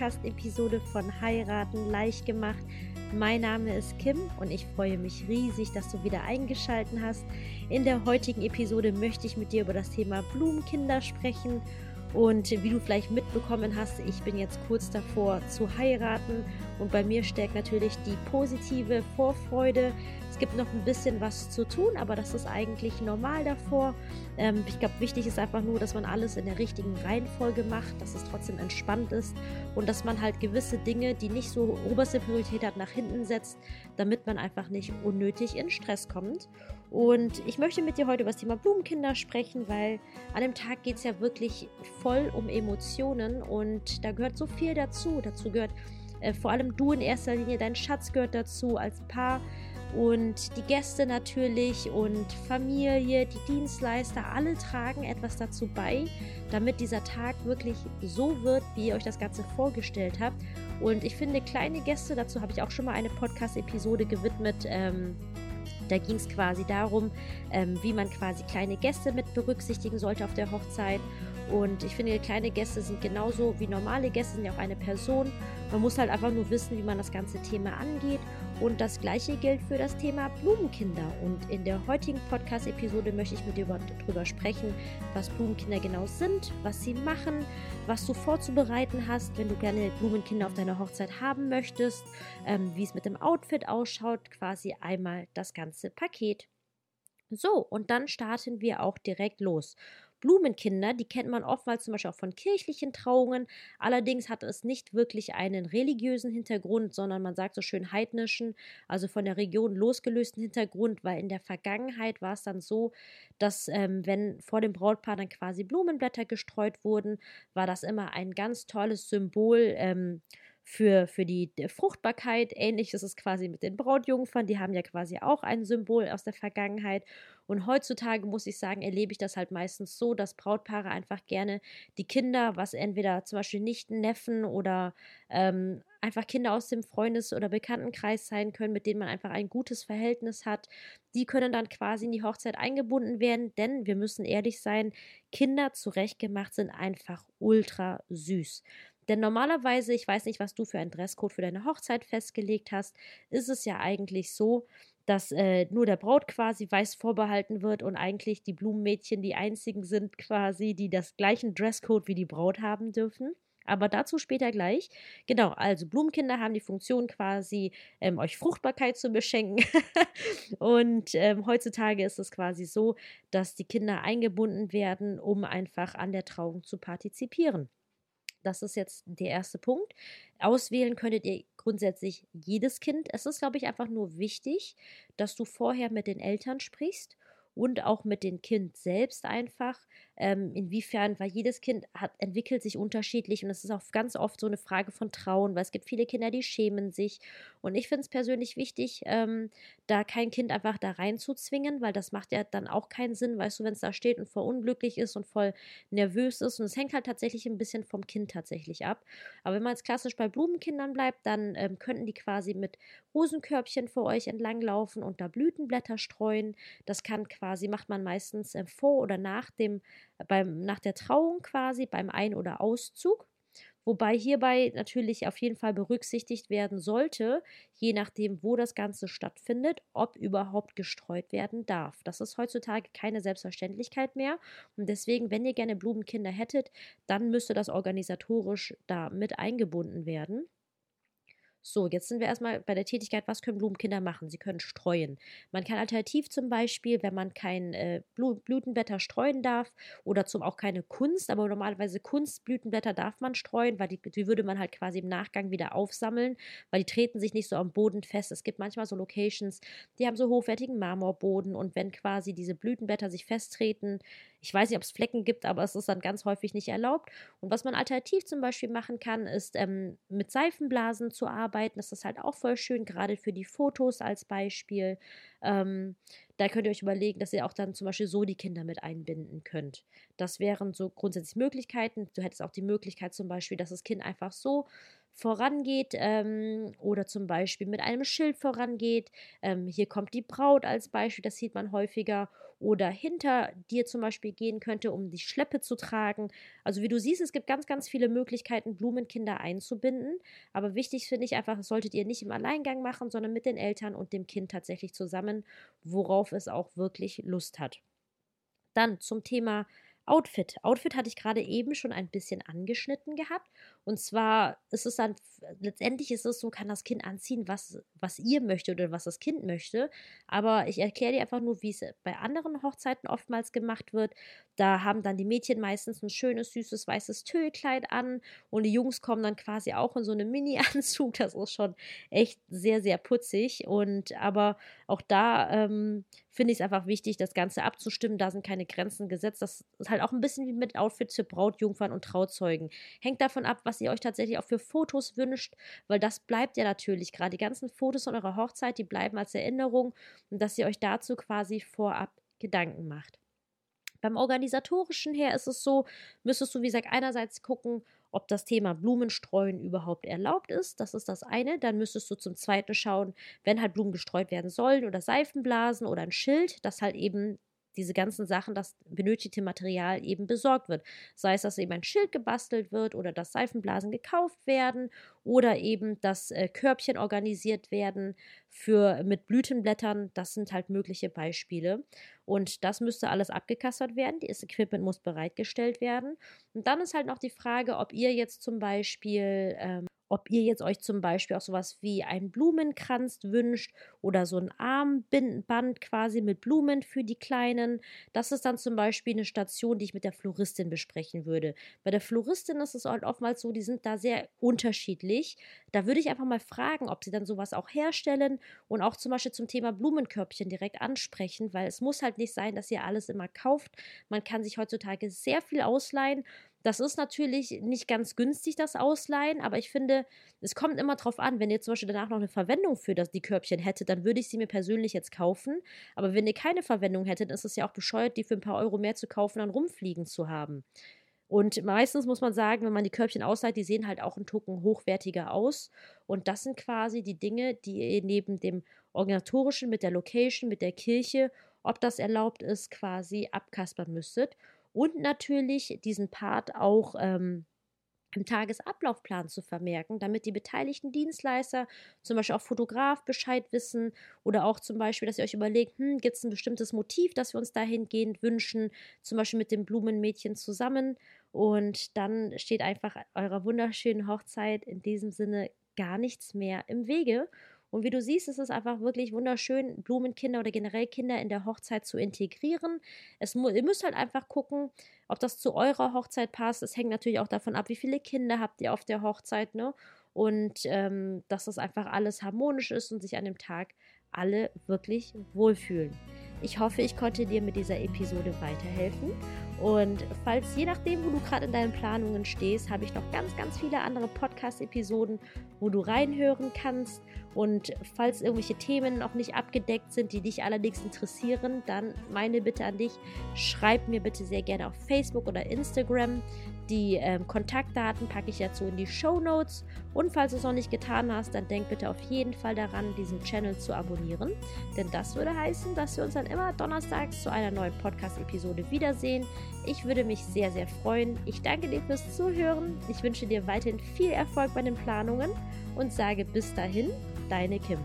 Podcast-Episode von Heiraten leicht gemacht. Mein Name ist Kim und ich freue mich riesig, dass du wieder eingeschaltet hast. In der heutigen Episode möchte ich mit dir über das Thema Blumenkinder sprechen. Und wie du vielleicht mitbekommen hast, ich bin jetzt kurz davor zu heiraten und bei mir steckt natürlich die positive Vorfreude, gibt noch ein bisschen was zu tun, aber das ist eigentlich normal davor. Ähm, ich glaube, wichtig ist einfach nur, dass man alles in der richtigen Reihenfolge macht, dass es trotzdem entspannt ist und dass man halt gewisse Dinge, die nicht so oberste Priorität hat, nach hinten setzt, damit man einfach nicht unnötig in Stress kommt. Und ich möchte mit dir heute über das Thema Blumenkinder sprechen, weil an dem Tag geht es ja wirklich voll um Emotionen und da gehört so viel dazu. Dazu gehört äh, vor allem du in erster Linie, dein Schatz gehört dazu als Paar und die Gäste natürlich und Familie, die Dienstleister, alle tragen etwas dazu bei, damit dieser Tag wirklich so wird, wie ihr euch das Ganze vorgestellt habt. Und ich finde, kleine Gäste, dazu habe ich auch schon mal eine Podcast-Episode gewidmet. Ähm, da ging es quasi darum, ähm, wie man quasi kleine Gäste mit berücksichtigen sollte auf der Hochzeit. Und ich finde, kleine Gäste sind genauso wie normale Gäste, sind ja auch eine Person. Man muss halt einfach nur wissen, wie man das ganze Thema angeht. Und das gleiche gilt für das Thema Blumenkinder. Und in der heutigen Podcast-Episode möchte ich mit dir darüber sprechen, was Blumenkinder genau sind, was sie machen, was du vorzubereiten hast, wenn du gerne Blumenkinder auf deiner Hochzeit haben möchtest, ähm, wie es mit dem Outfit ausschaut, quasi einmal das ganze Paket. So, und dann starten wir auch direkt los. Blumenkinder, die kennt man oftmals zum Beispiel auch von kirchlichen Trauungen. Allerdings hat es nicht wirklich einen religiösen Hintergrund, sondern man sagt so schön heidnischen, also von der Region losgelösten Hintergrund, weil in der Vergangenheit war es dann so, dass ähm, wenn vor dem Brautpaar dann quasi Blumenblätter gestreut wurden, war das immer ein ganz tolles Symbol. Ähm, für, für die Fruchtbarkeit. Ähnlich ist es quasi mit den Brautjungfern. Die haben ja quasi auch ein Symbol aus der Vergangenheit. Und heutzutage muss ich sagen, erlebe ich das halt meistens so, dass Brautpaare einfach gerne die Kinder, was entweder zum Beispiel nicht Neffen oder ähm, einfach Kinder aus dem Freundes- oder Bekanntenkreis sein können, mit denen man einfach ein gutes Verhältnis hat. Die können dann quasi in die Hochzeit eingebunden werden, denn wir müssen ehrlich sein, Kinder zurechtgemacht sind einfach ultra süß. Denn normalerweise, ich weiß nicht, was du für einen Dresscode für deine Hochzeit festgelegt hast, ist es ja eigentlich so, dass äh, nur der Braut quasi weiß vorbehalten wird und eigentlich die Blumenmädchen die einzigen sind quasi, die das gleichen Dresscode wie die Braut haben dürfen. Aber dazu später gleich. Genau, also Blumenkinder haben die Funktion quasi, ähm, euch Fruchtbarkeit zu beschenken. und ähm, heutzutage ist es quasi so, dass die Kinder eingebunden werden, um einfach an der Trauung zu partizipieren. Das ist jetzt der erste Punkt. Auswählen könntet ihr grundsätzlich jedes Kind. Es ist, glaube ich, einfach nur wichtig, dass du vorher mit den Eltern sprichst und auch mit dem Kind selbst einfach, ähm, inwiefern, weil jedes Kind hat, entwickelt sich unterschiedlich und es ist auch ganz oft so eine Frage von Trauen, weil es gibt viele Kinder, die schämen sich. Und ich finde es persönlich wichtig, ähm, da kein Kind einfach da reinzuzwingen, weil das macht ja dann auch keinen Sinn, weißt du, wenn es da steht und voll unglücklich ist und voll nervös ist. Und es hängt halt tatsächlich ein bisschen vom Kind tatsächlich ab. Aber wenn man jetzt klassisch bei Blumenkindern bleibt, dann ähm, könnten die quasi mit Rosenkörbchen vor euch entlanglaufen und da Blütenblätter streuen. Das kann quasi, macht man meistens äh, vor oder nach dem beim, nach der Trauung quasi, beim Ein- oder Auszug. Wobei hierbei natürlich auf jeden Fall berücksichtigt werden sollte, je nachdem, wo das Ganze stattfindet, ob überhaupt gestreut werden darf. Das ist heutzutage keine Selbstverständlichkeit mehr. Und deswegen, wenn ihr gerne Blumenkinder hättet, dann müsste das organisatorisch da mit eingebunden werden. So, jetzt sind wir erstmal bei der Tätigkeit, was können Blumenkinder machen? Sie können streuen. Man kann alternativ zum Beispiel, wenn man kein äh, Blütenblätter streuen darf oder zum auch keine Kunst, aber normalerweise Kunstblütenblätter darf man streuen, weil die, die würde man halt quasi im Nachgang wieder aufsammeln, weil die treten sich nicht so am Boden fest. Es gibt manchmal so Locations, die haben so hochwertigen Marmorboden und wenn quasi diese Blütenblätter sich festtreten, ich weiß nicht, ob es Flecken gibt, aber es ist dann ganz häufig nicht erlaubt. Und was man alternativ zum Beispiel machen kann, ist ähm, mit Seifenblasen zu arbeiten. Das ist halt auch voll schön, gerade für die Fotos als Beispiel. Ähm, da könnt ihr euch überlegen, dass ihr auch dann zum Beispiel so die Kinder mit einbinden könnt. Das wären so grundsätzlich Möglichkeiten. Du hättest auch die Möglichkeit zum Beispiel, dass das Kind einfach so vorangeht ähm, oder zum Beispiel mit einem Schild vorangeht. Ähm, hier kommt die Braut als Beispiel, das sieht man häufiger. Oder hinter dir zum Beispiel gehen könnte, um die Schleppe zu tragen. Also wie du siehst, es gibt ganz, ganz viele Möglichkeiten, Blumenkinder einzubinden. Aber wichtig finde ich einfach, solltet ihr nicht im Alleingang machen, sondern mit den Eltern und dem Kind tatsächlich zusammen, worauf es auch wirklich Lust hat. Dann zum Thema Outfit. Outfit hatte ich gerade eben schon ein bisschen angeschnitten gehabt. Und zwar ist es dann, letztendlich ist es so, kann das Kind anziehen, was, was ihr möchtet oder was das Kind möchte. Aber ich erkläre dir einfach nur, wie es bei anderen Hochzeiten oftmals gemacht wird. Da haben dann die Mädchen meistens ein schönes, süßes, weißes Tüllkleid an und die Jungs kommen dann quasi auch in so einem Mini-Anzug. Das ist schon echt sehr, sehr putzig. Und aber auch da ähm, finde ich es einfach wichtig, das Ganze abzustimmen. Da sind keine Grenzen gesetzt. Das ist halt auch ein bisschen wie mit Outfits für Brautjungfern und Trauzeugen. Hängt davon ab, was ihr euch tatsächlich auch für Fotos wünscht, weil das bleibt ja natürlich gerade. Die ganzen Fotos von eurer Hochzeit, die bleiben als Erinnerung und dass ihr euch dazu quasi vorab Gedanken macht. Beim organisatorischen her ist es so, müsstest du, wie gesagt, einerseits gucken, ob das Thema Blumenstreuen überhaupt erlaubt ist. Das ist das eine. Dann müsstest du zum zweiten schauen, wenn halt Blumen gestreut werden sollen oder Seifenblasen oder ein Schild, das halt eben diese ganzen Sachen, das benötigte Material eben besorgt wird. Sei es, dass eben ein Schild gebastelt wird oder dass Seifenblasen gekauft werden oder eben, dass äh, Körbchen organisiert werden für mit Blütenblättern. Das sind halt mögliche Beispiele. Und das müsste alles abgekassert werden. Das Equipment muss bereitgestellt werden. Und dann ist halt noch die Frage, ob ihr jetzt zum Beispiel ähm, ob ihr jetzt euch zum Beispiel auch sowas wie einen Blumenkranz wünscht oder so ein Armband quasi mit Blumen für die Kleinen. Das ist dann zum Beispiel eine Station, die ich mit der Floristin besprechen würde. Bei der Floristin ist es halt oftmals so, die sind da sehr unterschiedlich. Da würde ich einfach mal fragen, ob sie dann sowas auch herstellen und auch zum Beispiel zum Thema Blumenkörbchen direkt ansprechen, weil es muss halt nicht sein, dass ihr alles immer kauft. Man kann sich heutzutage sehr viel ausleihen das ist natürlich nicht ganz günstig, das Ausleihen, aber ich finde, es kommt immer drauf an, wenn ihr zum Beispiel danach noch eine Verwendung für das, die Körbchen hättet, dann würde ich sie mir persönlich jetzt kaufen. Aber wenn ihr keine Verwendung hättet, ist es ja auch bescheuert, die für ein paar Euro mehr zu kaufen, dann rumfliegen zu haben. Und meistens muss man sagen, wenn man die Körbchen ausleiht, die sehen halt auch ein Tucken hochwertiger aus. Und das sind quasi die Dinge, die ihr neben dem organisatorischen, mit der Location, mit der Kirche, ob das erlaubt ist, quasi abkaspern müsstet und natürlich diesen Part auch ähm, im Tagesablaufplan zu vermerken, damit die beteiligten Dienstleister, zum Beispiel auch Fotograf, Bescheid wissen oder auch zum Beispiel, dass ihr euch überlegt, hm, gibt es ein bestimmtes Motiv, das wir uns dahingehend wünschen, zum Beispiel mit dem Blumenmädchen zusammen. Und dann steht einfach eurer wunderschönen Hochzeit in diesem Sinne gar nichts mehr im Wege und wie du siehst, ist es einfach wirklich wunderschön, Blumenkinder oder generell Kinder in der Hochzeit zu integrieren. Es ihr müsst halt einfach gucken, ob das zu eurer Hochzeit passt. Es hängt natürlich auch davon ab, wie viele Kinder habt ihr auf der Hochzeit, ne? Und ähm, dass das einfach alles harmonisch ist und sich an dem Tag alle wirklich wohlfühlen. Ich hoffe, ich konnte dir mit dieser Episode weiterhelfen. Und falls, je nachdem, wo du gerade in deinen Planungen stehst, habe ich noch ganz, ganz viele andere Podcast-Episoden, wo du reinhören kannst. Und falls irgendwelche Themen noch nicht abgedeckt sind, die dich allerdings interessieren, dann meine Bitte an dich, schreib mir bitte sehr gerne auf Facebook oder Instagram. Die ähm, Kontaktdaten packe ich dazu in die Show Notes. Und falls du es noch nicht getan hast, dann denk bitte auf jeden Fall daran, diesen Channel zu abonnieren. Denn das würde heißen, dass wir uns dann immer donnerstags zu einer neuen Podcast-Episode wiedersehen. Ich würde mich sehr, sehr freuen. Ich danke dir fürs Zuhören. Ich wünsche dir weiterhin viel Erfolg bei den Planungen und sage bis dahin, deine Kim.